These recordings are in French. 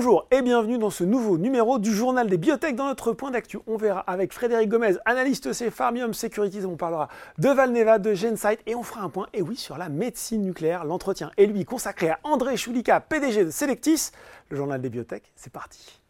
Bonjour et bienvenue dans ce nouveau numéro du journal des biotech dans notre point d'actu. On verra avec Frédéric Gomez, analyste chez Farmium Securities, on parlera de Valneva, de Gensight et on fera un point, et oui, sur la médecine nucléaire. L'entretien est lui consacré à André Choulika, PDG de Selectis. Le journal des biotech, c'est parti.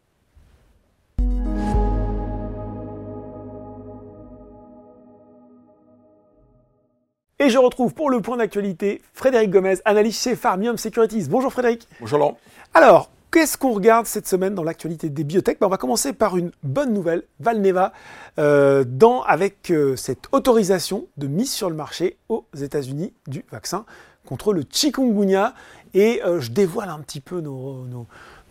Et je retrouve pour le point d'actualité Frédéric Gomez, analyste chez Farmium Securities. Bonjour Frédéric. Bonjour Laurent. Alors, qu'est-ce qu'on regarde cette semaine dans l'actualité des biotech? Ben, On va commencer par une bonne nouvelle, Valneva, euh, avec euh, cette autorisation de mise sur le marché aux États-Unis du vaccin contre le chikungunya. Et euh, je dévoile un petit peu nos,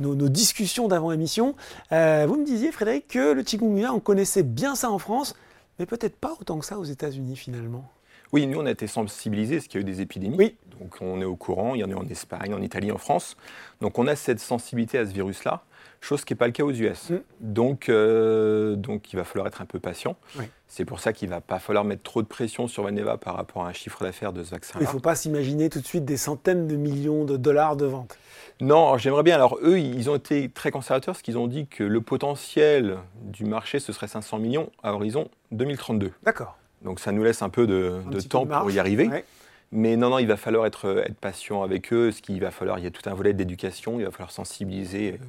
nos, discussions d'avant-émission. Vous me disiez, Frédéric, que le chikungunya, on connaissait bien ça en France, mais peut-être pas autant que ça aux États-Unis finalement. Oui, nous, on a été sensibilisés parce qu'il y a eu des épidémies. Oui. Donc, on est au courant. Il y en a en Espagne, en Italie, en France. Donc, on a cette sensibilité à ce virus-là, chose qui n'est pas le cas aux US. Mm. Donc, euh, donc, il va falloir être un peu patient. Oui. C'est pour ça qu'il ne va pas falloir mettre trop de pression sur Valneva par rapport à un chiffre d'affaires de ce Il vaccin-là. ne faut pas s'imaginer tout de suite des centaines de millions de dollars de ventes. Non, j'aimerais bien. Alors, eux, ils ont été très conservateurs parce qu'ils ont dit que le potentiel du marché, ce serait 500 millions à horizon 2032. D'accord. Donc, ça nous laisse un peu de, Un de petit peu temps de pour y arriver. Ouais. Mais non, non, il va falloir être, être patient avec eux. Ce qu'il va falloir, il y a tout un volet d'éducation. Il va falloir sensibiliser euh,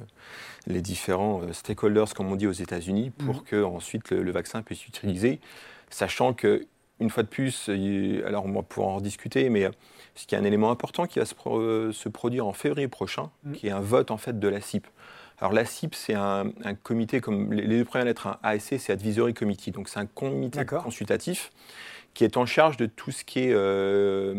les différents euh, stakeholders, comme on dit aux États-Unis, pour Mhm. que ensuite le, le vaccin puisse être utilisé, sachant que une fois de plus, il- alors on va pouvoir en rediscuter, mais euh, ce qui est un élément important qui va se, pro- euh, se produire en février prochain, Mhm. qui est un vote en fait de la CIP. Alors la CIP, c'est un, un comité comme les, deux premières lettres, un ASC, c'est Advisory Committee, donc c'est un comité consultatif qui est en charge de tout ce qui est euh,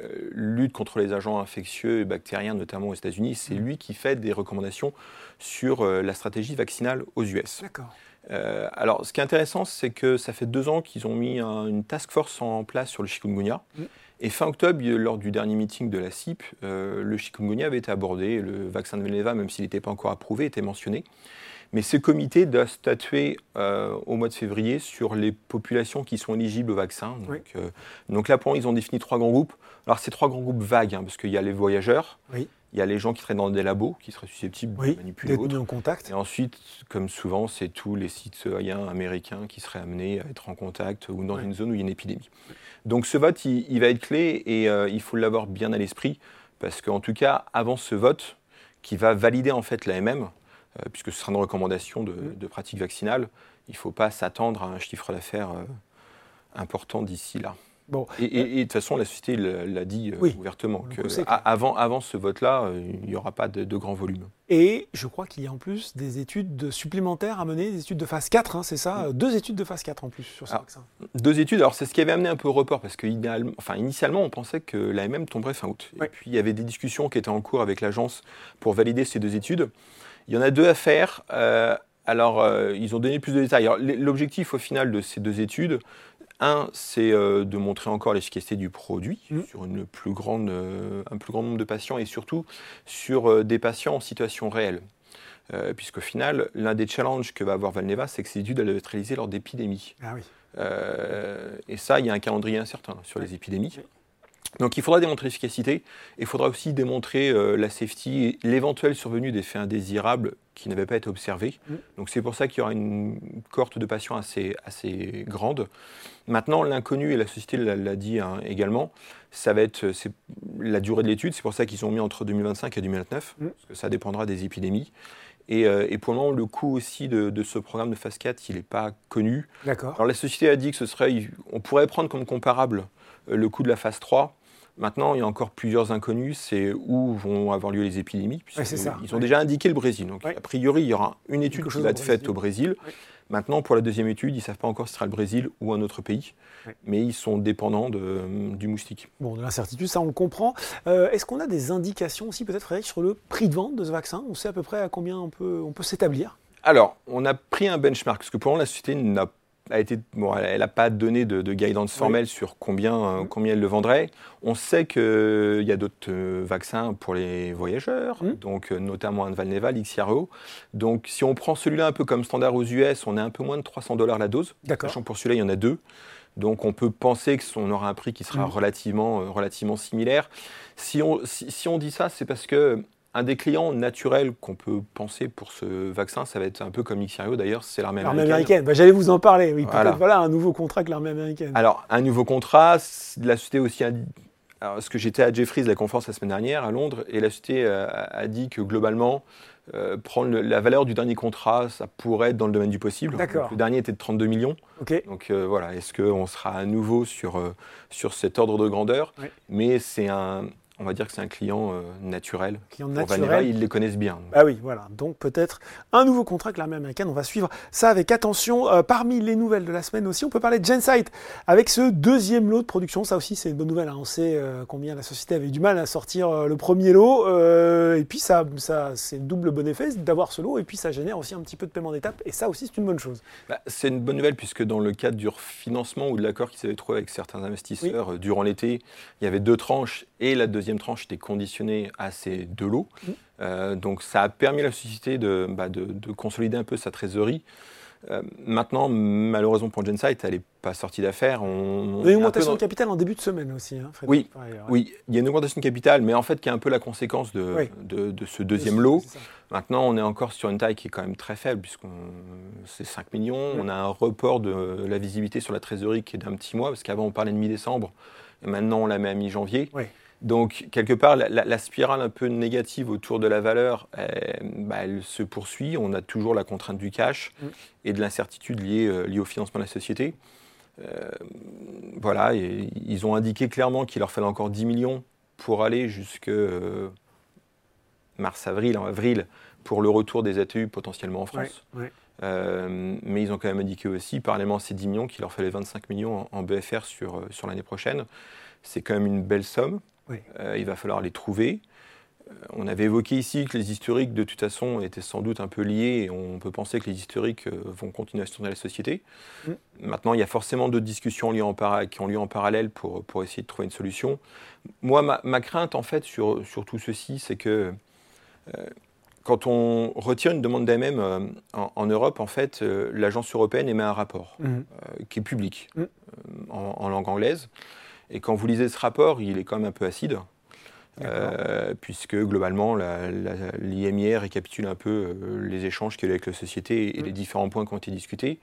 euh, lutte contre les agents infectieux et bactériens, notamment aux États-Unis. C'est Mhm. lui qui fait des recommandations sur euh, la stratégie vaccinale aux US. D'accord. Euh, alors, ce qui est intéressant, c'est que ça fait deux ans qu'ils ont mis un- une task force en place sur le chikungunya. Mhm. Et fin octobre, lors du dernier meeting de la CIP, euh, le chikungunya avait été abordé. Le vaccin de Valneva, même s'il n'était pas encore approuvé, était mentionné. Mais ce comité doit statuer euh, au mois de février sur les populations qui sont éligibles au vaccin. Donc, Oui. euh, donc là, pour eux, ils ont défini trois grands groupes. Alors, c'est trois grands groupes vagues, hein, parce qu'il y a les voyageurs, Oui. Il y a les gens qui traînent dans des labos, qui seraient susceptibles Oui, de manipuler en contact. Et ensuite, comme souvent, c'est tous les citoyens américains qui seraient amenés à être en contact ou dans une zone où il y a une épidémie. Donc ce vote, il, il va être clé et euh, il faut l'avoir bien à l'esprit parce qu'en tout cas, avant ce vote, qui va valider en fait l'AMM, euh, puisque ce sera une recommandation de, Mm. de pratique vaccinale, il ne faut pas s'attendre à un chiffre d'affaires euh, important d'ici là. Bon. Et, et- et de toute façon, la société l'a dit euh, Oui, ouvertement, que avant, avant ce vote-là, euh, il n'y aura pas de, de grand volume. Et je crois qu'il y a en plus des études de- supplémentaires à mener, des études de phase 4, hein, c'est ça euh, Deux études de phase 4 en plus sur ce Ah. vaccin. Deux études, alors c'est ce qui avait amené un peu au report, parce que idéalement- enfin, initialement on pensait que l'AMM tomberait fin août. Et puis il y avait des discussions qui étaient en cours avec l'agence pour valider ces deux études. Il y en a deux à faire. euh, alors euh, ils ont donné plus de détails. Alors, L'objectif au final de ces deux études, un, c'est euh, de montrer encore l'efficacité du produit Mhm. sur une plus grande, euh, un plus grand nombre de patients et surtout sur euh, des patients en situation réelle. Euh, Puisqu'au final, l'un des challenges que va avoir Valneva, c'est que ces études elles doivent être réalisées lors d'épidémies. Ah oui. Euh, et ça, il y a un calendrier incertain sur les épidémies. Oui. Donc il faudra démontrer l'efficacité et il faudra aussi démontrer euh, la safety et l'éventuelle survenue d'effets indésirables qui n'avaient pas été observés. Mm. Donc c'est pour ça qu'il y aura une cohorte de patients assez, assez grande. Maintenant, l'inconnu, et la société l'a dit hein, également, ça va être c'est la durée de l'étude. C'est pour ça qu'ils ont mis entre 2025 et 2029, Mm. parce que ça dépendra des épidémies. Et, euh, et pour le moment, le coût aussi de, de ce programme de phase 4, il n'est pas connu. D'accord. Alors la société a dit que ce serait, on pourrait prendre comme comparable le coût de la phase 3. Maintenant, il y a encore plusieurs inconnus, c'est où vont avoir lieu les épidémies. Ouais, c'est ça, Ils ont ouais. déjà indiqué le Brésil. Donc, Ouais. a priori, il y aura une étude qui va être faite au Brésil. Maintenant, pour la deuxième étude, ils ne savent pas encore si ce sera le Brésil ou un autre pays. Mais ils sont dépendants de, du moustique. Bon, de l'incertitude, ça on le comprend. Euh, Est-ce qu'on a des indications aussi, peut-être, Frédéric, sur le prix de vente de ce vaccin? On sait à peu près à combien on peut, on peut s'établir? Alors, on a pris un benchmark, parce que pour moment, la société n'a a été, bon, elle n'a pas donné de, de guidance Oui. formelle sur combien, euh, Mhm. combien elle le vendrait. On sait qu'il y a d'autres euh, vaccins pour les voyageurs, Mhm. donc euh, notamment un de Valneva, l'XRO. Donc si on prend celui-là un peu comme standard aux US, on est un peu moins de 300 dollars la dose. Sachant que pour celui-là, il y en a deux. Donc on peut penser qu'on aura un prix qui sera Mhm. relativement, euh, relativement similaire. Si on, si, si on dit ça, c'est parce que un des clients naturels qu'on peut penser pour ce vaccin, ça va être un peu comme Ixario d'ailleurs, c'est l'armée L'armée américaine. américaine. Bah, J'allais vous en parler. Oui, Voilà. un nouveau contrat avec l'armée américaine. Alors, un nouveau contrat, la société aussi a parce que j'étais à Jeffries, la conférence la semaine dernière à Londres, et la société euh, a, dit que globalement, euh, prendre la valeur du dernier contrat, ça pourrait être dans le domaine du possible. D'accord. Donc, Le dernier était de 32 millions. ok. Donc euh, voilà, est-ce qu'on sera à nouveau sur, euh, sur cet ordre de grandeur? Oui. Mais c'est un, on va dire que c'est un client euh, naturel. Client naturel. ils les connaissent bien. Bah oui, voilà. Donc peut-être un nouveau contrat avec l'armée américaine. On va suivre ça avec attention. Euh, parmi les nouvelles de la semaine aussi, on peut parler de Gensight avec ce deuxième lot de production. Ça aussi, c'est une bonne nouvelle. hein. On sait euh, combien la société avait eu du mal à sortir le premier lot. Et puis ça, ça c'est double bon effet d'avoir ce lot. Et puis ça génère aussi un petit peu de paiement d'étape. Et ça aussi, c'est une bonne chose. Bah, c'est une bonne nouvelle puisque dans le cadre du refinancement ou de l'accord qu'ils avaient trouvé avec certains investisseurs durant l'été, il y avait deux tranches et la deuxième tranche était conditionnée à ces deux lots. Mm. Euh, donc ça a permis à la société de, bah, de- de consolider un peu sa trésorerie. Euh, maintenant, malheureusement pour Gensight, elle n'est pas sortie d'affaires. On, Il y a une augmentation dans- de capital en début de semaine aussi. Hein, Frédéric, Oui, ailleurs. Oui, il y a une augmentation de capital, mais en fait qui est un peu la conséquence de, Oui. de, de ce deuxième lot. Maintenant, on est encore sur une taille qui est quand même très faible, puisqu'on c'est 5 millions. Oui. On a un report de la visibilité sur la trésorerie qui est d'un petit mois, parce qu'avant on parlait de mi-décembre, et maintenant on la met à mi-janvier. Oui. Donc, quelque part, la, la- la spirale un peu négative autour de la valeur, euh, bah, elle se poursuit. On a toujours la contrainte du cash Mm. et de l'incertitude liée, euh, liée au financement de la société. Euh, voilà, et ils ont indiqué clairement qu'il leur fallait encore 10 millions pour aller jusque mars-avril, en avril, pour le retour des ATU potentiellement en France. Ouais, ouais. Mais ils ont quand même indiqué aussi, parallèlement à ces 10 millions, qu'il leur fallait 25 millions en, en BFR sur, sur l'année prochaine. C'est quand même une belle somme. Oui. Euh, il va falloir les trouver. Euh, on avait évoqué ici que les historiques, de toute façon, étaient sans doute un peu liés et on peut penser que les historiques euh, vont continuer à se tourner à la société. Mm. Maintenant, il y a forcément d'autres discussions liées en para- qui ont lieu en parallèle pour, pour essayer de trouver une solution. Moi, ma, ma crainte, en fait, sur, sur tout ceci, c'est que euh, quand on retire une demande d'AMM euh, en, en Europe, en fait, euh, l'agence européenne émet un rapport euh, qui est public Mm. en, en langue anglaise. Et quand vous lisez ce rapport, il est quand même un peu acide, euh, puisque globalement, l'IMIR récapitule un peu euh, les échanges qu'il y a eu avec la société et les différents points qui ont été discutés.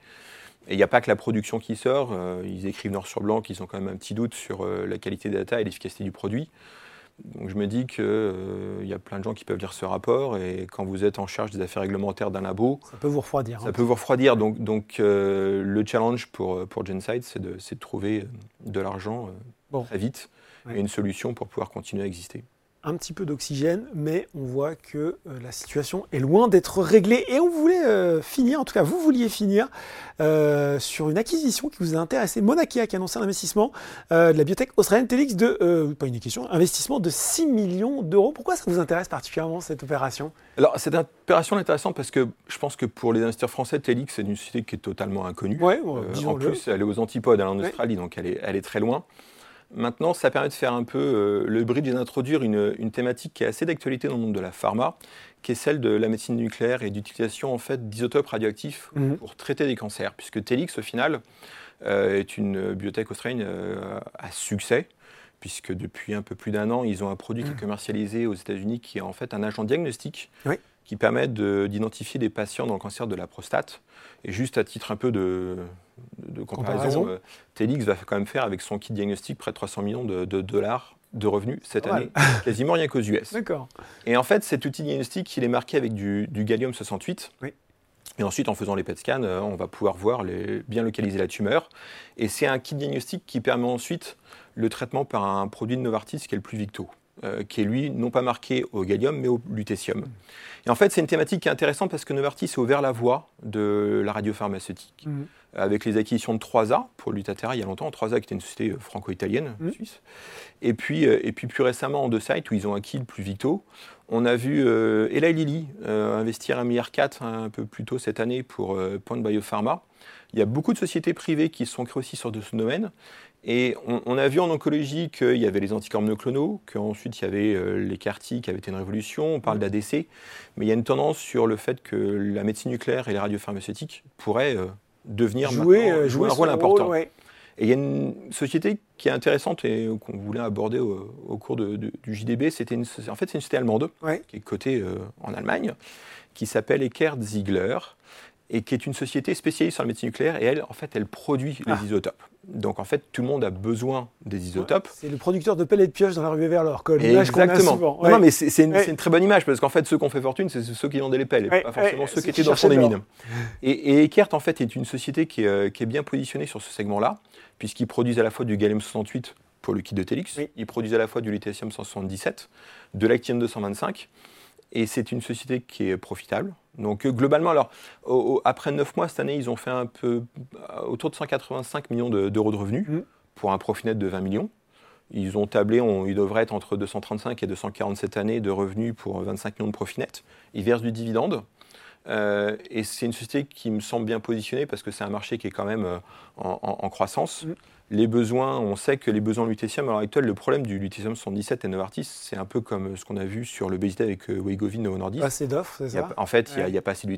Et il n'y a pas que la production qui sort, euh, ils écrivent noir sur blanc qu'ils ont quand même un petit doute sur la qualité des data et l'efficacité du produit. Donc je me dis qu'il y a plein de gens qui peuvent lire ce rapport et quand vous êtes en charge des affaires réglementaires d'un labo, Ça peut vous refroidir. hein. ça peut vous refroidir. Donc, donc euh, le challenge pour, pour Gensight, c'est de, trouver de l'argent euh, Bon. très vite Ouais. et une solution pour pouvoir continuer à exister. Un petit peu d'oxygène, mais on voit que euh, la situation est loin d'être réglée. Et on voulait euh, finir, en tout cas vous vouliez finir, euh, sur une acquisition qui vous a intéressé. Monakia qui a annoncé un investissement de la biotech australienne Telix de, pas une question, investissement de 6 millions d'euros. Pourquoi ça vous intéresse particulièrement cette opération? Alors, cette opération est intéressante parce que je pense que pour les investisseurs français, Telix, c'est une société qui est totalement inconnue. Ouais, en plus, elle est aux antipodes, elle est en Ouais. Australie, donc elle est, elle est très loin. Maintenant, ça permet de faire un peu euh, le bridge et d'introduire une, une thématique qui est assez d'actualité dans le monde de la pharma, qui est celle de la médecine nucléaire et d'utilisation en fait d'isotopes radioactifs Mhm. pour traiter des cancers, puisque Telix, au final, euh, est une biotech australienne euh, à succès, puisque depuis un peu plus d'un an, ils ont un produit qui est commercialisé aux États-Unis qui est en fait un agent diagnostique Oui. Qui permet de- d'identifier des patients dans le cancer de la prostate. Et juste à titre un peu de, de comparaison, Comparaison. euh, Telix va quand même faire avec son kit diagnostic près de 300 millions de, de dollars de revenus cette mal. année, quasiment rien qu'aux US. D'accord. Et en fait, cet outil diagnostic, il est marqué avec du, du gallium-68. Oui. Et ensuite, en faisant les PET scans, euh, on va pouvoir voir les- bien localiser la tumeur. Et c'est un kit diagnostic qui permet ensuite le traitement par un produit de Novartis qui est le plus Victo, euh, qui est lui non pas marqué au gallium mais au lutécium. Et en fait, c'est une thématique qui est intéressante parce que Novartis a ouvert la voie de la radiopharmaceutique Mhm. avec les acquisitions de 3A pour Lutatera il y a longtemps. 3A qui était une société franco-italienne, Mhm. suisse. Et puis, euh, et puis plus récemment en deux sites où ils ont acquis le plus Victo. On a vu euh, Eli Lilly euh, investir 1,4 milliard un peu plus tôt cette année pour Point Biopharma. Il y a beaucoup de sociétés privées qui se sont créées aussi sur de ce domaine. Et on, on a vu en oncologie qu'il y avait les anticorps monoclonaux, qu'ensuite il y avait euh, les CAR-T qui avaient été une révolution, on parle d'ADC, mais il y a une tendance sur le fait que la médecine nucléaire et les radiopharmaceutiques pourraient euh, devenir Jouer, euh, jouer un rôle important. ouais. Et il y a une société qui est intéressante et qu'on voulait aborder au, cours du JDB. C'était une, en fait, c'est une société allemande qui est cotée euh, en Allemagne, qui s'appelle Eckert Ziegler et qui est une société spécialisée sur la médecine nucléaire. Et elle, en fait, elle produit les ah. isotopes. Donc, en fait, tout le monde a besoin des isotopes. c'est le producteur de pellets de pioche dans la rue vers l'or. Exactement. Non, mais c'est une, très bonne image parce qu'en fait, ceux qui ont fait fortune, c'est ceux qui vendaient les pelles, et pas forcément ceux qui étaient dans son mines. Et, et Eckert, en fait, est une société qui est, qui est bien positionnée sur ce segment-là puisqu'ils produisent à la fois du gallium 68 pour le kit de Telix, ils produisent à la fois du lithium 177, de l'actinium 225, et c'est une société qui est profitable. Donc euh, globalement, alors après 9 mois cette année, ils ont fait un peu euh, autour de 185 millions d'euros de, revenus mmh. pour un profit net de 20 millions. Ils ont tablé, ils devraient être entre 235 et 247 années de revenus pour 25 millions de profit net. Ils versent du dividende. Euh, et c'est une société qui me semble bien positionnée parce que c'est un marché qui est quand même euh, en, croissance. Mm. Les besoins, on sait que les besoins en lutetium, à l'heure actuelle, le problème du lutetium 117 et Novartis, c'est un peu comme ce qu'on a vu sur le BSD avec euh, Weigovin au Nordis. Pas assez d'offres, c'est ça? En fait, il n'y a, pas assez de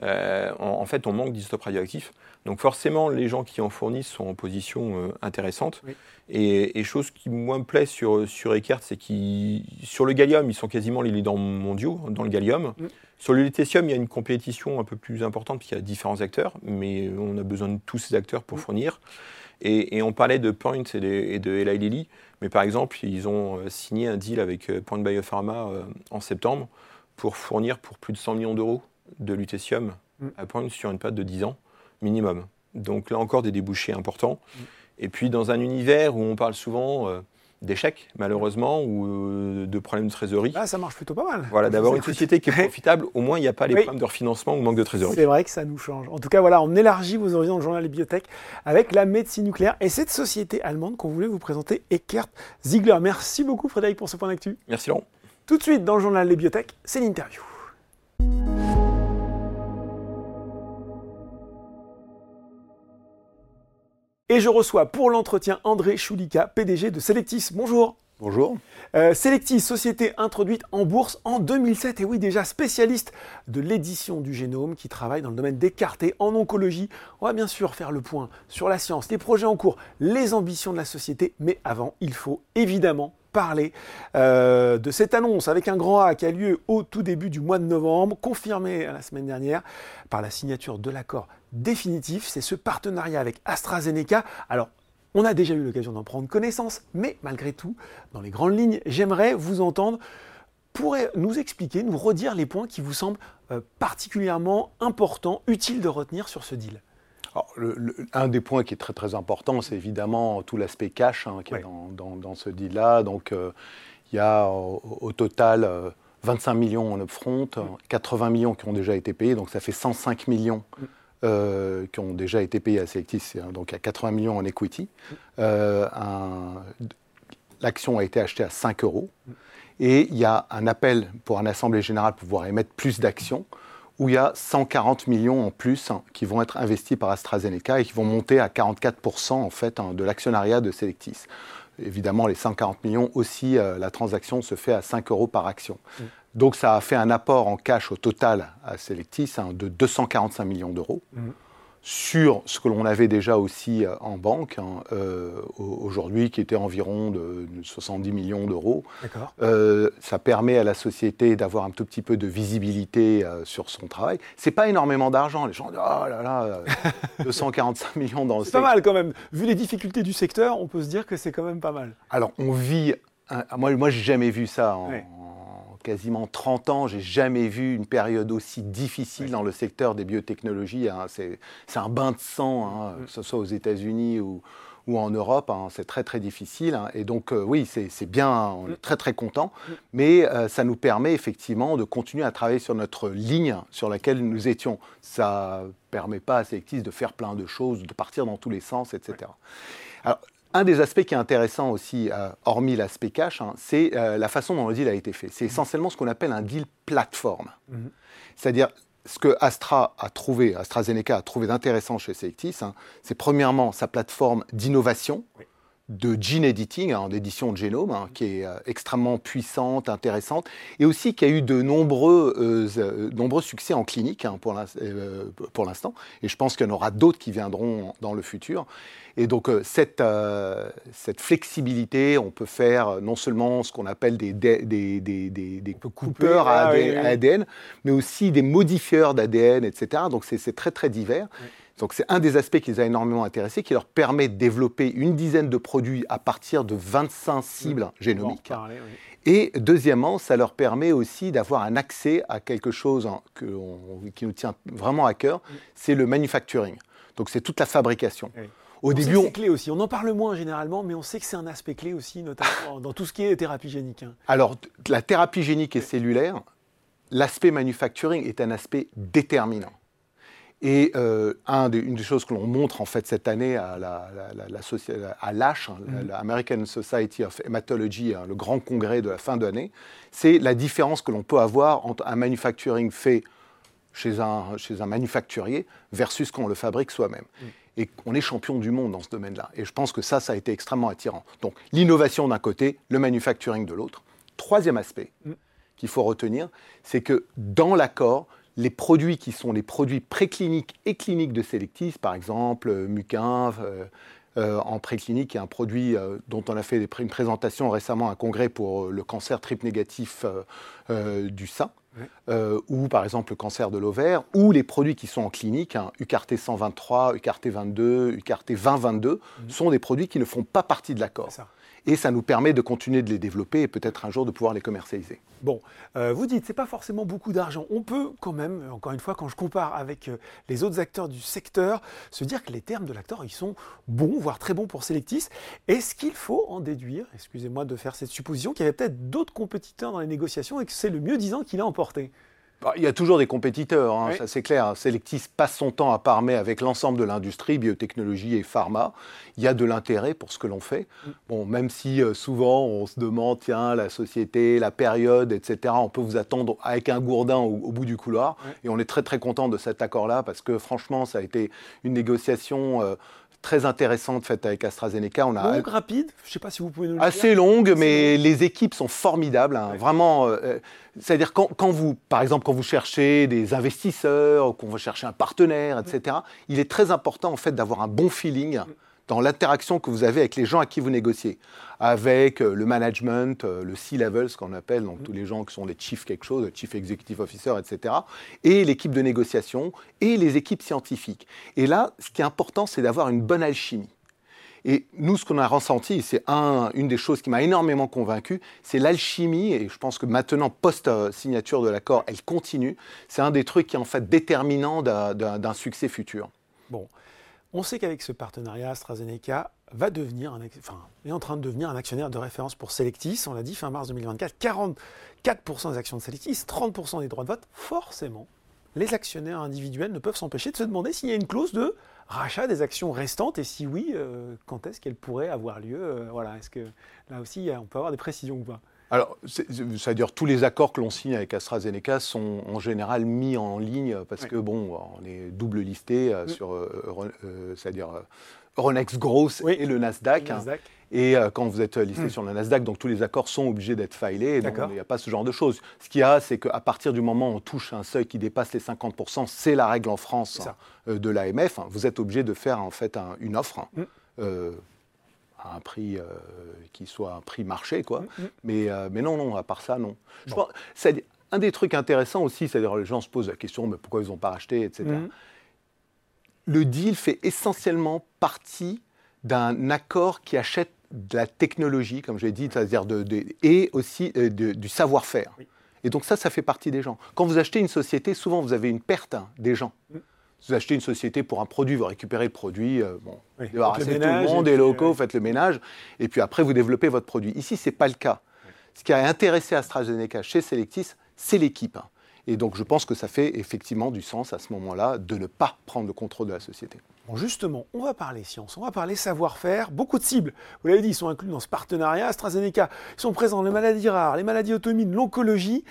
lutetium. en, fait, on manque d'isotopes radioactifs. Donc forcément, les gens qui en fournissent sont en position intéressante. Et, chose qui moi me plaît sur, sur Eckert, c'est qu'ils sur le gallium, ils sont quasiment les leaders mondiaux dans le gallium. Sur le lithium, il y a une compétition un peu plus importante puisqu'il y a différents acteurs, mais on a besoin de tous ces acteurs pour fournir. Et, on parlait de Point et de, Eli Lilly, mais par exemple, ils ont euh, signé un deal avec euh, Point Biopharma euh, en septembre pour fournir pour plus de 100 millions d'euros de lutécium mm. à Point sur une période de 10 ans minimum. Donc là encore, des débouchés importants. Mm. Et puis dans un univers où on parle souvent d'échecs, malheureusement, ou euh, de problèmes de trésorerie. Ah, ça marche plutôt pas mal. Voilà, d'avoir une société qui est profitable, au moins il n'y a pas les problèmes de refinancement ou manque de trésorerie. C'est vrai que ça nous change. En tout cas, voilà, on élargit vos horizons dans le journal des biotech avec la médecine nucléaire et cette société allemande qu'on voulait vous présenter, Eckert Ziegler. Merci beaucoup Frédéric pour ce point d'actu. Merci Laurent. Tout de suite dans le journal des biotech, c'est l'interview. Et je reçois pour l'entretien André Choulika, PDG de Selectis. Bonjour. Bonjour. Euh, Selectis, société introduite en bourse en 2007, et oui déjà spécialiste de l'édition du génome qui travaille dans le domaine des cartés en oncologie. On va bien sûr faire le point sur la science, les projets en cours, les ambitions de la société, mais avant, il faut évidemment parler euh, de cette annonce avec un grand A qui a lieu au tout début du mois de novembre, confirmé la semaine dernière par la signature de l'accord définitif. C'est ce partenariat avec AstraZeneca. Alors, on a déjà eu l'occasion d'en prendre connaissance, mais malgré tout, dans les grandes lignes, j'aimerais vous entendre pour nous expliquer, nous redire les points qui vous semblent euh, particulièrement importants, utiles de retenir sur ce deal un des points qui est très très important, c'est évidemment tout l'aspect cash hein, qui est dans, ce deal-là. Donc euh, il y a au, total 25 euh, millions en upfront, 80 millions qui ont déjà été payés, donc ça fait 105 millions euh, qui ont déjà été payés à Selectis, hein, donc a 80 millions en equity. L'action a été achetée à 5 euros. Et il y a un appel pour un assemblée générale pour pouvoir émettre plus d'actions où il y a 140 millions en plus hein, qui vont être investis par AstraZeneca et qui vont monter à 44% en fait hein, de l'actionnariat de Selectis. Évidemment, les 140 millions aussi, euh, la transaction se fait à 5 euros par action. Mm. Donc ça a fait un apport en cash au total à Selectis hein, de 245 millions d'euros. Mm sur ce que l'on avait déjà aussi euh, en banque, hein, euh, aujourd'hui, qui était environ de 70 millions d'euros. Euh, ça permet à la société d'avoir un tout petit peu de visibilité sur son travail. C'est pas énormément d'argent. Les gens disent Oh là là, 245 millions dans le C'est pas mal quand même. Vu les difficultés du secteur, on peut se dire que c'est quand même pas mal. Alors, on vit. moi, moi j'ai jamais vu ça en, quasiment 30 ans, j'ai jamais vu une période aussi difficile dans le secteur des biotechnologies. Hein. C'est un bain de sang, hein, mm. que ce soit aux États-Unis ou, en Europe. Hein. C'est très très difficile. Et donc euh, oui, c'est bien, on est mm. très très content. Mm. Mais euh, ça nous permet effectivement de continuer à travailler sur notre ligne sur laquelle nous étions. Ça permet pas à Selectis de faire plein de choses, de partir dans tous les sens, etc. Alors, un des aspects qui est intéressant aussi, euh, hormis l'aspect cash, hein, c'est euh, la façon dont le deal a été fait. C'est essentiellement ce qu'on appelle un deal plateforme. Mhm. C'est-à-dire, ce que Astra a trouvé, AstraZeneca a trouvé d'intéressant chez Selectis, hein, c'est premièrement sa plateforme d'innovation. De gene editing, hein, d'édition de génome, hein, qui est euh, extrêmement puissante, intéressante, et aussi qui a eu de nombreux, euh, nombreux succès en clinique hein, pour l'instant. Et je pense qu'il y en aura d'autres qui viendront dans le futur. Et donc cette, cette, flexibilité, on peut faire non seulement ce qu'on appelle des, des, des, des coupeurs à, ADN, ah mais aussi des modifieurs d'ADN, etc. Donc c'est très très divers. Donc c'est un des aspects qui les a énormément intéressés, qui leur permet de développer une dizaine de produits à partir de 25 cibles mmh. génomiques. Et deuxièmement, ça leur permet aussi d'avoir un accès à quelque chose qui nous tient vraiment à cœur, mmh. c'est le manufacturing. Donc c'est toute la fabrication. Au début, c'est clé aussi. On en parle moins généralement, mais on sait que c'est un aspect clé aussi, notamment dans tout ce qui est thérapie génique. Hein. Alors, la thérapie génique et cellulaire, l'aspect manufacturing est un aspect déterminant. Et euh, une des choses que l'on montre en fait cette année à la, à l'ASH, hein, mm. l'American Society of Hematology, hein, le grand congrès de la fin d'année, c'est la différence que l'on peut avoir entre un manufacturing fait chez un, chez un manufacturier versus quand on le fabrique soi-même. Mm. Et on est champion du monde dans ce domaine-là. Et je pense que ça, ça a été extrêmement attirant. Donc l'innovation d'un côté, le manufacturing de l'autre. Troisième aspect mm. qu'il faut retenir, c'est que dans l'accord, les produits qui sont les produits précliniques et cliniques de Selectis, par exemple euh, Muquin euh, euh, en préclinique, est un produit dont on a fait une présentation récemment à un congrès pour le cancer triple négatif du sein, ou par exemple le cancer de l'ovaire, ou les produits qui sont en clinique, hein, UCART 123, UCART 22, UCART 2022, sont des produits qui ne font pas partie de l'accord et ça nous permet de continuer de les développer et peut-être un jour de pouvoir les commercialiser. Bon, euh, vous dites, c'est pas forcément beaucoup d'argent. On peut quand même, encore une fois, quand je compare avec euh, les autres acteurs du secteur, se dire que les termes de l'acteur, ils sont bons, voire très bons pour Selectis. Est-ce qu'il faut en déduire, excusez-moi de faire cette supposition, qu'il y avait peut-être d'autres compétiteurs dans les négociations et que c'est le mieux disant qu'il a emporté? Il y a toujours des compétiteurs, hein, ça c'est clair. Selectis passe son temps à parmer avec l'ensemble de l'industrie, biotechnologie et pharma. Il y a de l'intérêt pour ce que l'on fait. Mm. Bon, même si euh, souvent on se demande, tiens, la société, la période, etc., on peut vous attendre avec un gourdin au, bout du couloir. Et on est très très content de cet accord-là parce que franchement, ça a été une négociation. Euh, très intéressante faite avec AstraZeneca. On a longue, rapide, je ne sais pas si vous pouvez nous le Assez dire. longue, mais les équipes sont formidables. Hein. Vraiment, euh, euh, c'est-à-dire quand, quand, vous, par exemple, quand vous cherchez des investisseurs, ou qu'on veut chercher un partenaire, etc., il est très important en fait d'avoir un bon feeling. Dans l'interaction que vous avez avec les gens à qui vous négociez, avec euh, le management, euh, le C-level, ce qu'on appelle, donc tous les gens qui sont les chiefs quelque chose, chief executive officer, etc., et l'équipe de négociation et les équipes scientifiques. Et là, ce qui est important, c'est d'avoir une bonne alchimie. Et nous, ce qu'on a ressenti, c'est un, une des choses qui m'a énormément convaincu, c'est l'alchimie, et je pense que maintenant, post-signature de l'accord, elle continue. C'est un des trucs qui est en fait déterminant d'un succès futur. Bon, on sait qu'avec ce partenariat, AstraZeneca va devenir est en train de devenir un actionnaire de référence pour Selectis. On l'a dit fin mars 2024, 44% des actions de Selectis, 30% des droits de vote. Forcément, les actionnaires individuels ne peuvent s'empêcher de se demander s'il y a une clause de rachat des actions restantes et si oui, euh, quand est-ce qu'elle pourrait avoir lieu. Euh, voilà, est-ce que là aussi, on peut avoir des précisions ou pas? Alors, c'est-à-dire tous les accords que l'on signe avec AstraZeneca sont en général mis en ligne parce que bon, on est double listé euh, mm. sur, euh, euh, c'est-à-dire Euronext Growth et le Nasdaq. Et quand vous êtes listé mm. sur le Nasdaq, donc tous les accords sont obligés d'être filés. Donc il n'y a pas ce genre de choses. Ce qu'il y a, c'est qu'à partir du moment où on touche un seuil qui dépasse les 50%, c'est la règle en France de l'AMF. Hein. Vous êtes obligé de faire en fait une offre. Mm à un prix euh, qui soit un prix marché, quoi. Mm, mm. Mais, euh, mais non, non, à part ça, non. Je pense, un des trucs intéressants aussi, c'est-à-dire les gens se posent la question, mais pourquoi ils n'ont pas acheté, etc. Mm. Le deal fait essentiellement partie d'un accord qui achète de la technologie, comme je l'ai dit, c'est-à-dire de, et aussi euh, du savoir-faire. Et donc ça, ça fait partie des gens. Quand vous achetez une société, souvent vous avez une perte hein, des gens vous achetez une société pour un produit, vous récupérez le produit, euh, bon, oui, tout le monde, des locaux, faites le ménage, et puis après vous développez votre produit. Ici, ce n'est pas le cas. Ce qui a intéressé AstraZeneca chez Selectis, c'est l'équipe. Et donc je pense que ça fait effectivement du sens à ce moment-là de ne pas prendre le contrôle de la société. Bon, justement, on va parler science, on va parler savoir-faire. Beaucoup de cibles, vous l'avez dit, ils sont inclus dans ce partenariat. AstraZeneca, ils sont présents dans les maladies rares, les maladies auto-immunes, l'oncologie.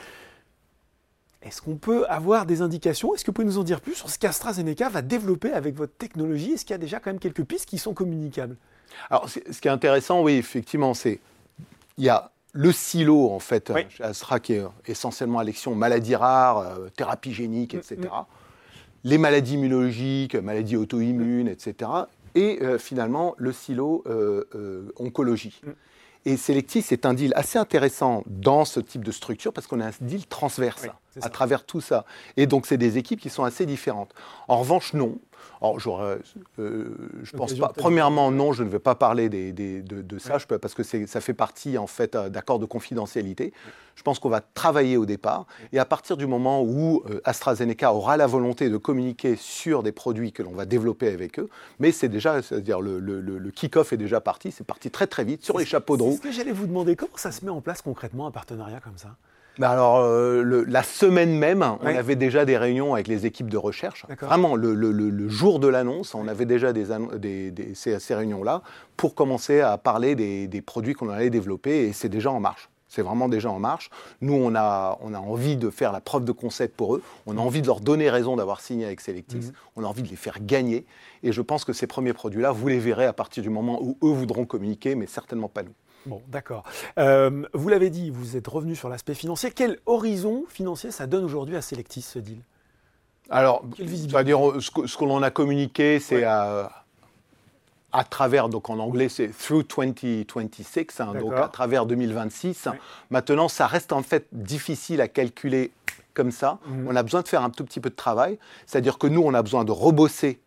Est-ce qu'on peut avoir des indications? Est-ce que vous pouvez nous en dire plus sur ce qu'AstraZeneca va développer avec votre technologie? Est-ce qu'il y a déjà quand même quelques pistes qui sont communicables? Alors, ce qui est intéressant, oui, effectivement, c'est il y a le silo, en fait, chez Astra, qui est essentiellement élection maladies rares, euh, thérapie génique, etc. Mm, mm. Les maladies immunologiques, maladies auto-immunes, etc. Et euh, finalement, le silo euh, oncologie. Mm. Et Selectis c'est un deal assez intéressant dans ce type de structure parce qu'on a un deal transverse à travers tout ça. Et donc, c'est des équipes qui sont assez différentes. En revanche, non. Alors, euh, je pense pas. Premièrement, non, je ne vais pas parler de, ça, parce que ça fait partie en fait euh, d'accords de confidentialité. Je pense qu'on va travailler au départ, et à partir du moment où euh, AstraZeneca aura la volonté de communiquer sur des produits que l'on va développer avec eux, mais c'est déjà, c'est-à-dire le, le kick-off est déjà parti, c'est parti très très vite sur les chapeaux de roue. Ce que j'allais vous demander, comment ça se met en place concrètement un partenariat comme ça? Alors, euh, la semaine même, on avait déjà des réunions avec les équipes de recherche. Vraiment, le, jour de l'annonce, on avait déjà des, ces, réunions-là pour commencer à parler des, produits qu'on allait développer et c'est déjà en marche. C'est vraiment déjà en marche. Nous, on a, on a envie de faire la preuve de concept pour eux. On a envie de leur donner raison d'avoir signé avec Selectis. Mhm. On a envie de les faire gagner. Et je pense que ces premiers produits-là, vous les verrez à partir du moment où eux voudront communiquer, mais certainement pas nous. Bon, d'accord. Euh, vous l'avez dit, vous êtes revenu sur l'aspect financier. Quel horizon financier ça donne aujourd'hui à Selectis, ce deal? Alors, ce que, l'on a communiqué, c'est à, travers, donc en anglais, c'est through 2026, hein, donc à travers 2026. Maintenant, ça reste en fait difficile à calculer comme ça. Mhm. On a besoin de faire un tout petit peu de travail. C'est-à-dire que nous, on a besoin de rebosser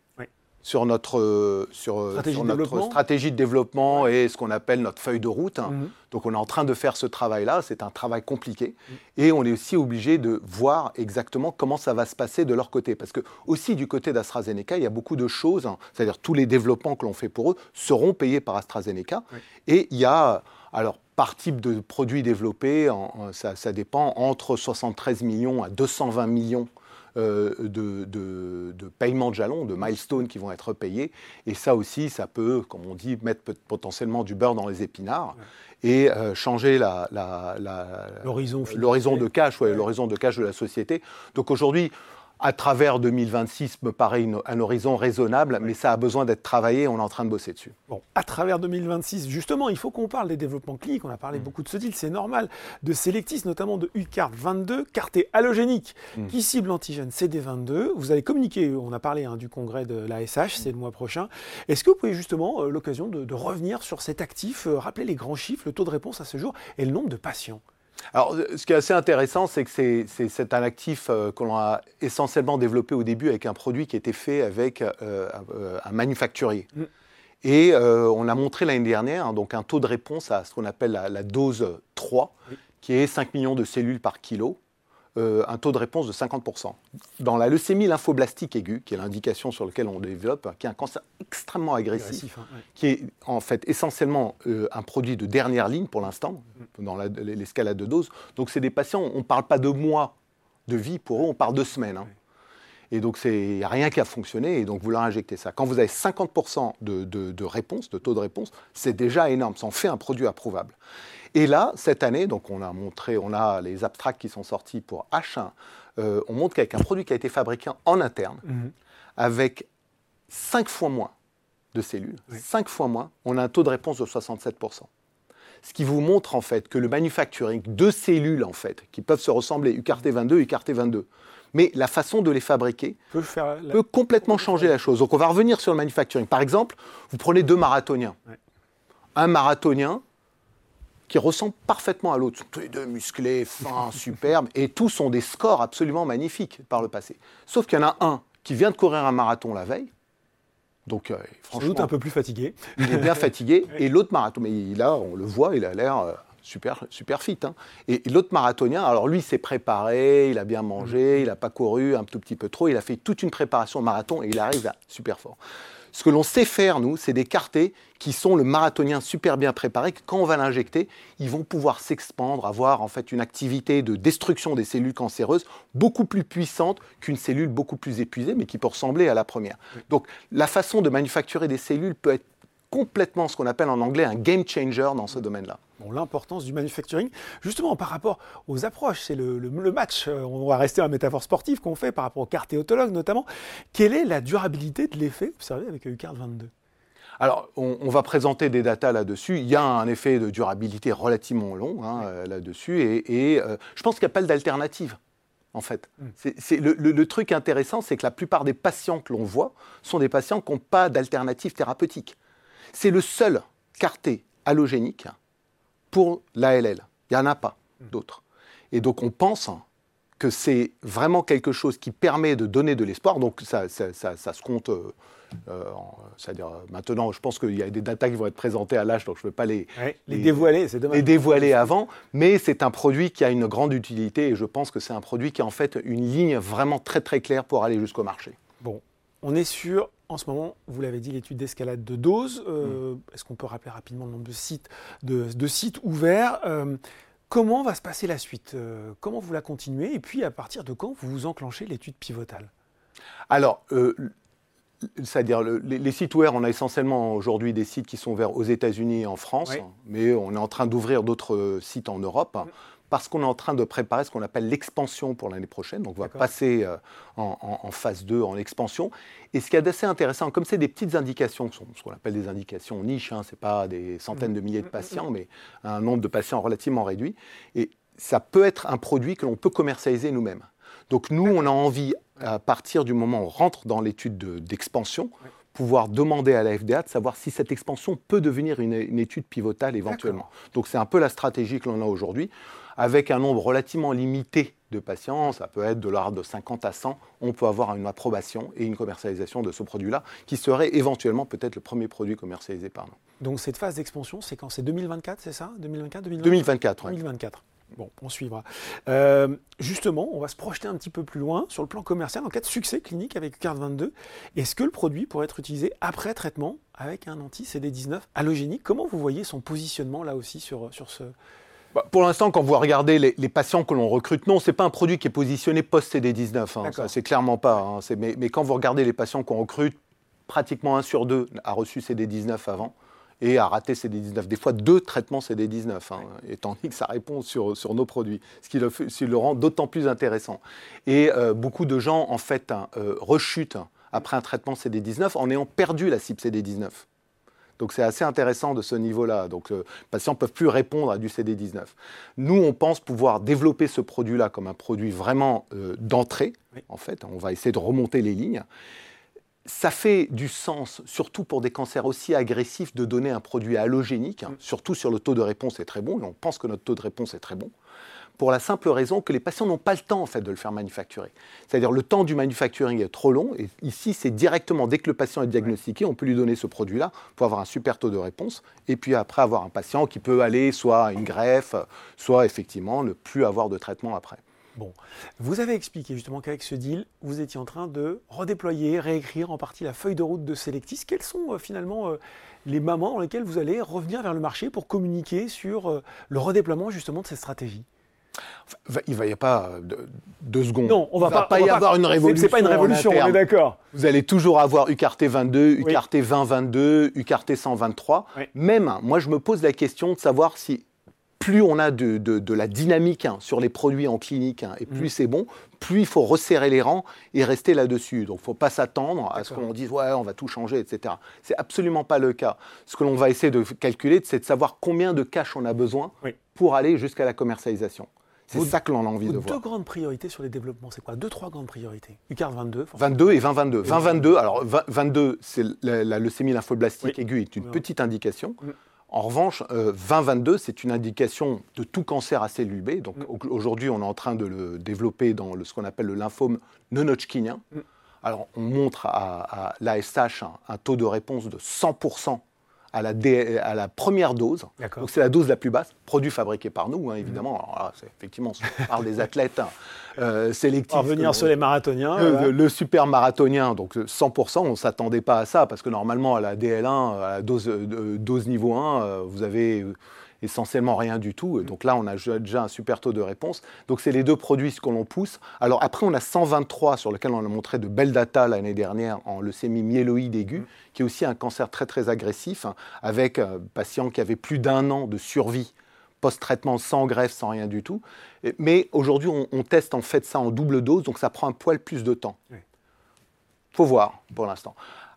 sur notre, euh, sur, euh, stratégie, de notre stratégie, de développement et ce qu'on appelle notre feuille de route. Mhm. Donc on est en train de faire ce travail-là, c'est un travail compliqué. Mhm. Et on est aussi obligé de voir exactement comment ça va se passer de leur côté. Parce que aussi du côté d'AstraZeneca, il y a beaucoup de choses, hein. c'est-à-dire tous les développements que l'on fait pour eux seront payés par AstraZeneca. Et il y a, alors par type de produit développé, ça, ça, dépend, entre 73 millions à 220 millions euh, de, de, paiements de jalons, de milestones qui vont être payés. Et ça aussi, ça peut, comme on dit, mettre potentiellement du beurre dans les épinards. et euh, changer l'horizon de cash, l'horizon de cash de la société. Donc aujourd'hui, à travers 2026 me paraît un horizon raisonnable, mais ça a besoin d'être travaillé, on est en train de bosser dessus. Bon, à travers 2026, justement, il faut qu'on parle des développements cliniques, on a parlé mm. beaucoup de ce deal, c'est normal, de Selectis, notamment de UCART 22, carté halogénique, mm. qui cible l'antigène CD22. Vous allez communiquer, on a parlé hein, du congrès de l'ASH, c'est le mois prochain. Est-ce que vous pouvez justement, euh, l'occasion de, revenir sur cet actif, euh, rappeler les grands chiffres, le taux de réponse à ce jour et le nombre de patients? Alors, ce qui est assez intéressant, c'est que c'est un actif euh, qu'on a essentiellement développé au début avec un produit qui était fait avec euh, euh, un manufacturier. Mm. Et on a montré l'année dernière hein, donc un taux de réponse à ce qu'on appelle la, dose 3, qui est 5 millions de cellules par kilo. Euh, un taux de réponse de 50%. Dans la leucémie lymphoblastique aiguë, qui est l'indication sur laquelle on développe, qui est un cancer extrêmement agressif, hein, qui est en fait essentiellement euh, un produit de dernière ligne pour l'instant, mm. dans l'escalade de dose. Donc c'est des patients, on ne parle pas de mois de vie pour eux, on parle de semaines. Hein. Et donc, il n'y a rien qui a fonctionné, et donc vous leur injectez ça. Quand vous avez 50% de, de, réponse, de taux de réponse, c'est déjà énorme, ça en fait un produit approuvable. Et là, cette année, donc on a montré, on a les abstracts qui sont sortis pour H1, euh, on montre qu'avec un produit qui a été fabriqué en interne, mhm. avec 5 fois moins de cellules, 5 fois moins, on a un taux de réponse de 67%. Ce qui vous montre en fait que le manufacturing de cellules en fait, qui peuvent se ressembler UCART22, UCART22, mais la façon de les fabriquer peut, complètement changer la chose. Donc on va revenir sur le manufacturing. Par exemple, vous prenez deux marathoniens. Un marathonien, qui ressemblent parfaitement à l'autre. Ils sont tous les deux musclés, fins, superbes, et tous ont des scores absolument magnifiques par le passé. Sauf qu'il y en a un qui vient de courir un marathon la veille, donc euh, franchement... doute un peu plus fatigué. Il est bien fatigué, et l'autre marathon, mais là, on le voit, il a l'air... Euh, super, super fit. Hein. Et, l'autre marathonien, alors lui, s'est préparé, il a bien mangé, il n'a pas couru un tout petit peu trop, il a fait toute une préparation au marathon et il arrive à super fort. Ce que l'on sait faire, nous, c'est des cartés qui sont le marathonien super bien préparé, que quand on va l'injecter, ils vont pouvoir s'expandre, avoir en fait une activité de destruction des cellules cancéreuses beaucoup plus puissante qu'une cellule beaucoup plus épuisée, mais qui peut ressembler à la première. Donc la façon de manufacturer des cellules peut être complètement ce qu'on appelle en anglais un game changer dans ce domaine-là. Bon, L'importance du manufacturing, justement par rapport aux approches, c'est le, match, euh, on va rester à la métaphore sportive qu'on fait par rapport aux cartes et autologues notamment. Quelle est la durabilité de l'effet observé avec UCART 22 Alors, on, va présenter des datas là-dessus. Il y a un effet de durabilité relativement long hein, là-dessus, et, je pense qu'il n'y a pas d'alternative en fait. C'est, le, truc intéressant, c'est que la plupart des patients que l'on voit sont des patients qui n'ont pas d'alternative thérapeutique. C'est le seul carté allogénique pour l'ALL. Il n'y en a pas d'autres. Et donc on pense que c'est vraiment quelque chose qui permet de donner de l'espoir. Donc ça, se compte, euh, euh, c'est-à-dire euh, maintenant, je pense qu'il y a des datas qui vont être présentées à l'âge, donc je ne veux pas les, les, dévoiler, c'est. Les dévoiler avant, mais c'est un produit qui a une grande utilité et je pense que c'est un produit qui a en fait une ligne vraiment très très claire pour aller jusqu'au marché. Bon, on est sur en ce moment, vous l'avez dit, l'étude d'escalade de doses. Mm. Est-ce qu'on peut rappeler rapidement le nombre de sites, de, sites ouverts Comment va se passer la suite euh, Comment vous la continuez Et puis, à partir de quand vous vous enclenchez l'étude pivotale? Alors, euh, c'est-à-dire les, sites ouverts, on a essentiellement aujourd'hui des sites qui sont ouverts aux États-Unis et en France, mais on est en train d'ouvrir d'autres euh, sites en Europe parce qu'on est en train de préparer ce qu'on appelle l'expansion pour l'année prochaine. Donc, on va passer euh, en, phase 2, en expansion. Et ce qui est assez intéressant, comme c'est des petites indications, ce qu'on appelle des indications niches, hein, ce n'est pas des centaines de milliers de patients, mais un nombre de patients relativement réduit. Et ça peut être un produit que l'on peut commercialiser nous-mêmes. Donc, nous, on a envie, à partir du moment où on rentre dans l'étude d'expansion, pouvoir demander à la FDA de savoir si cette expansion peut devenir une, une étude pivotale éventuellement. Donc c'est un peu la stratégie que l'on a aujourd'hui avec un nombre relativement limité de patients, ça peut être de l'ordre de 50 à 100, on peut avoir une approbation et une commercialisation de ce produit-là, qui serait éventuellement peut-être le premier produit commercialisé par nous. Donc cette phase d'expansion, c'est quand? C'est 2024, c'est ça? 2024 2024, 2024. Bon, on suivra. Euh, justement, on va se projeter un petit peu plus loin sur le plan commercial. En cas de succès clinique avec CART 22, est-ce que le produit pourrait être utilisé après traitement avec un anti-CD19 allogénique Comment vous voyez son positionnement là aussi sur, sur ce, bah, pour l'instant, quand vous regardez les, patients que l'on recrute, non, ce n'est pas un produit qui est positionné post-CD19. Hein, c'est clairement pas. Hein, mais, mais, quand vous regardez les patients qu'on recrute, pratiquement un sur deux a reçu CD19 avant et a raté CD19. Des fois, deux traitements CD19, hein, étant donné que ça répond sur, sur nos produits, ce qui le, ce le rend d'autant plus intéressant. Et euh, beaucoup de gens, en fait, euh, rechutent après un traitement CD19 en ayant perdu la cible CD19. Donc c'est assez intéressant de ce niveau-là. Donc euh, les patients ne peuvent plus répondre à du CD19. Nous, on pense pouvoir développer ce produit-là comme un produit vraiment euh, d'entrée. En fait, on va essayer de remonter les lignes. Ça fait du sens, surtout pour des cancers aussi agressifs, de donner un produit halogénique, mm. surtout sur le taux de réponse est très bon, et on pense que notre taux de réponse est très bon pour la simple raison que les patients n'ont pas le temps en fait de le faire manufacturer. C'est-à-dire le temps du manufacturing est trop long et ici c'est directement dès que le patient est diagnostiqué, on peut lui donner ce produit-là pour avoir un super taux de réponse et puis après avoir un patient qui peut aller soit à une greffe, soit effectivement ne plus avoir de traitement après. Bon, vous avez expliqué justement qu'avec ce deal, vous étiez en train de redéployer, réécrire en partie la feuille de route de Selectis. Quels sont euh, finalement euh, les moments dans lesquels vous allez revenir vers le marché pour communiquer sur euh, le redéploiement justement de cette stratégie? Il va y a pas deux secondes. Non, on va, va pas, y avoir une révolution. C'est pas une révolution, on est d'accord. Vous allez toujours avoir UCART 22, UCART 2022, UCART 123. Même, moi, je me pose la question de savoir si plus on a de, la dynamique hein, sur les produits en clinique hein, et plus mm. c'est bon, plus il faut resserrer les rangs et rester là-dessus. Donc il ne faut pas s'attendre à ce qu'on dise ouais, on va tout changer, etc. C'est absolument pas le cas. Ce que l'on va essayer de calculer, c'est de savoir combien de cash on a besoin pour aller jusqu'à la commercialisation. C'est ça que l'on a envie de voir. Deux grandes priorités sur les développements, c'est quoi? Deux, trois grandes priorités. UCAR 22 22 et 2022. 2022, alors 22, c'est la, leucémie lymphoblastique aiguë, est une petite indication. Mm. En revanche, 2022, c'est une indication de tout cancer à cellules B. Donc mm. aujourd'hui, on est en train de le développer dans ce qu'on appelle le lymphome non-Hodgkinien. Mm. Alors on montre à, à l'ASH un, taux de réponse de 100% à la, à la première dose. Donc c'est la dose la plus basse, produit fabriqué par nous, hein, évidemment. Alors là, effectivement, on parle des athlètes hein, euh, sélectifs. Revenir euh, sur les marathoniens. Le, super marathonien, donc 100%, on ne s'attendait pas à ça, parce que normalement, à la DL1, à la dose, euh, dose niveau 1, vous avez essentiellement rien du tout. Donc là, on a déjà un super taux de réponse. Donc c'est les deux produits ce que l'on pousse. Alors après, on a 123 sur lequel on a montré de belles data l'année dernière en leucémie myéloïde aiguë, qui est aussi un cancer très très agressif, hein, avec un patient qui avait plus d'un an de survie post-traitement sans greffe, sans rien du tout. Mais aujourd'hui, on, teste en fait ça en double dose, donc ça prend un poil plus de temps. Il faut voir pour l'instant.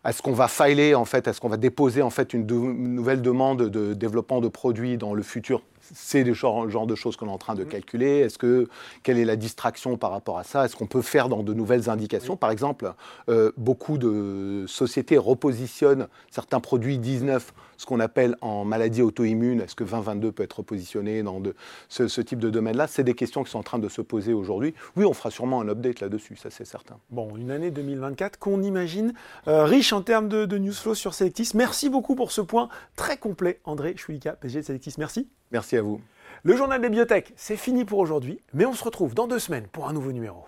Est-ce qu'on va filer en fait, est-ce qu'on va déposer une, nouvelle demande de développement de produits dans le futur c'est le genre, genre, de choses qu'on est en train de mm. calculer. Est-ce que quelle est la distraction par rapport à ça? Est-ce qu'on peut faire dans de nouvelles indications? Par exemple, euh, beaucoup de sociétés repositionnent certains produits 19, ce qu'on appelle en maladie auto-immune. Est-ce que 2022 peut être repositionné dans de, ce, type de domaine-là? C'est des questions qui sont en train de se poser aujourd'hui. Oui, on fera sûrement un update là-dessus, ça c'est certain. Bon, une année 2024 qu'on imagine euh, riche en termes de, de news flow sur Selectis. Merci beaucoup pour ce point très complet, André Chouilika, PG de Selectis. Merci. Merci à vous. Le journal des bibliothèques, c'est fini pour aujourd'hui, mais on se retrouve dans deux semaines pour un nouveau numéro.